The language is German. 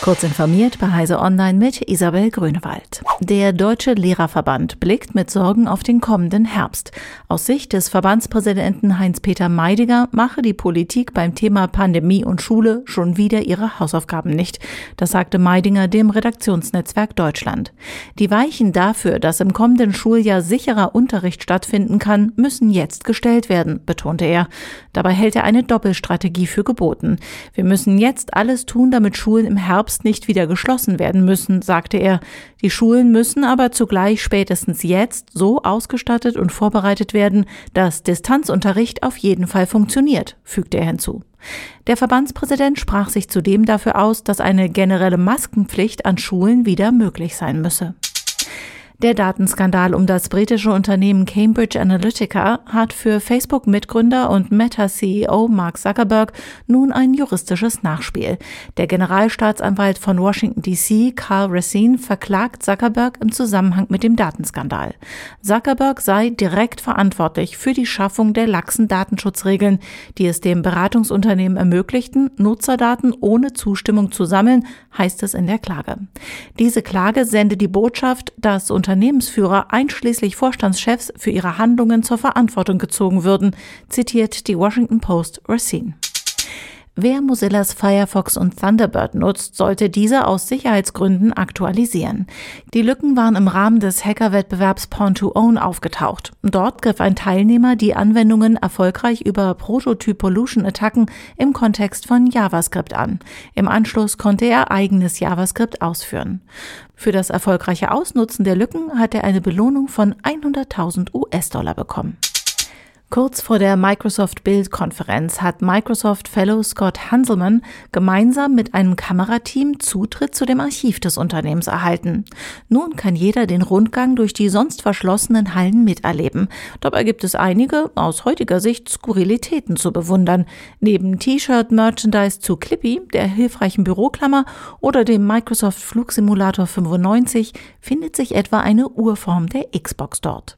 Kurz informiert bei Heise Online mit Isabel Grünewald. Der Deutsche Lehrerverband blickt mit Sorgen auf den kommenden Herbst. Aus Sicht des Verbandspräsidenten Heinz-Peter Meidiger mache die Politik beim Thema Pandemie und Schule schon wieder ihre Hausaufgaben nicht. Das sagte Meidinger dem Redaktionsnetzwerk Deutschland. Die Weichen dafür, dass im kommenden Schuljahr sicherer Unterricht stattfinden kann, müssen jetzt gestellt werden, betonte er. Dabei hält er eine Doppelstrategie für geboten. Wir müssen jetzt alles tun, damit Schulen im Herbst Herbst nicht wieder geschlossen werden müssen, sagte er. Die Schulen müssen aber zugleich spätestens jetzt so ausgestattet und vorbereitet werden, dass Distanzunterricht auf jeden Fall funktioniert, fügte er hinzu. Der Verbandspräsident sprach sich zudem dafür aus, dass eine generelle Maskenpflicht an Schulen wieder möglich sein müsse. Der Datenskandal um das britische Unternehmen Cambridge Analytica hat für Facebook-Mitgründer und Meta-CEO Mark Zuckerberg nun ein juristisches Nachspiel. Der Generalstaatsanwalt von Washington DC, Carl Racine, verklagt Zuckerberg im Zusammenhang mit dem Datenskandal. Zuckerberg sei direkt verantwortlich für die Schaffung der laxen Datenschutzregeln, die es dem Beratungsunternehmen ermöglichten, Nutzerdaten ohne Zustimmung zu sammeln, heißt es in der Klage. Diese Klage sende die Botschaft, dass Unternehmensführer einschließlich Vorstandschefs für ihre Handlungen zur Verantwortung gezogen würden, zitiert die Washington Post Racine. Wer Mozillas Firefox und Thunderbird nutzt, sollte diese aus Sicherheitsgründen aktualisieren. Die Lücken waren im Rahmen des Hackerwettbewerbs Pawn to Own aufgetaucht. Dort griff ein Teilnehmer die Anwendungen erfolgreich über Prototypolution-Attacken im Kontext von JavaScript an. Im Anschluss konnte er eigenes JavaScript ausführen. Für das erfolgreiche Ausnutzen der Lücken hat er eine Belohnung von 100.000 US-Dollar bekommen. Kurz vor der Microsoft Build-Konferenz hat Microsoft Fellow Scott Hanselman gemeinsam mit einem Kamerateam Zutritt zu dem Archiv des Unternehmens erhalten. Nun kann jeder den Rundgang durch die sonst verschlossenen Hallen miterleben. Dabei gibt es einige, aus heutiger Sicht, Skurrilitäten zu bewundern. Neben T-Shirt-Merchandise zu Clippy, der hilfreichen Büroklammer oder dem Microsoft Flugsimulator 95 findet sich etwa eine Urform der Xbox dort.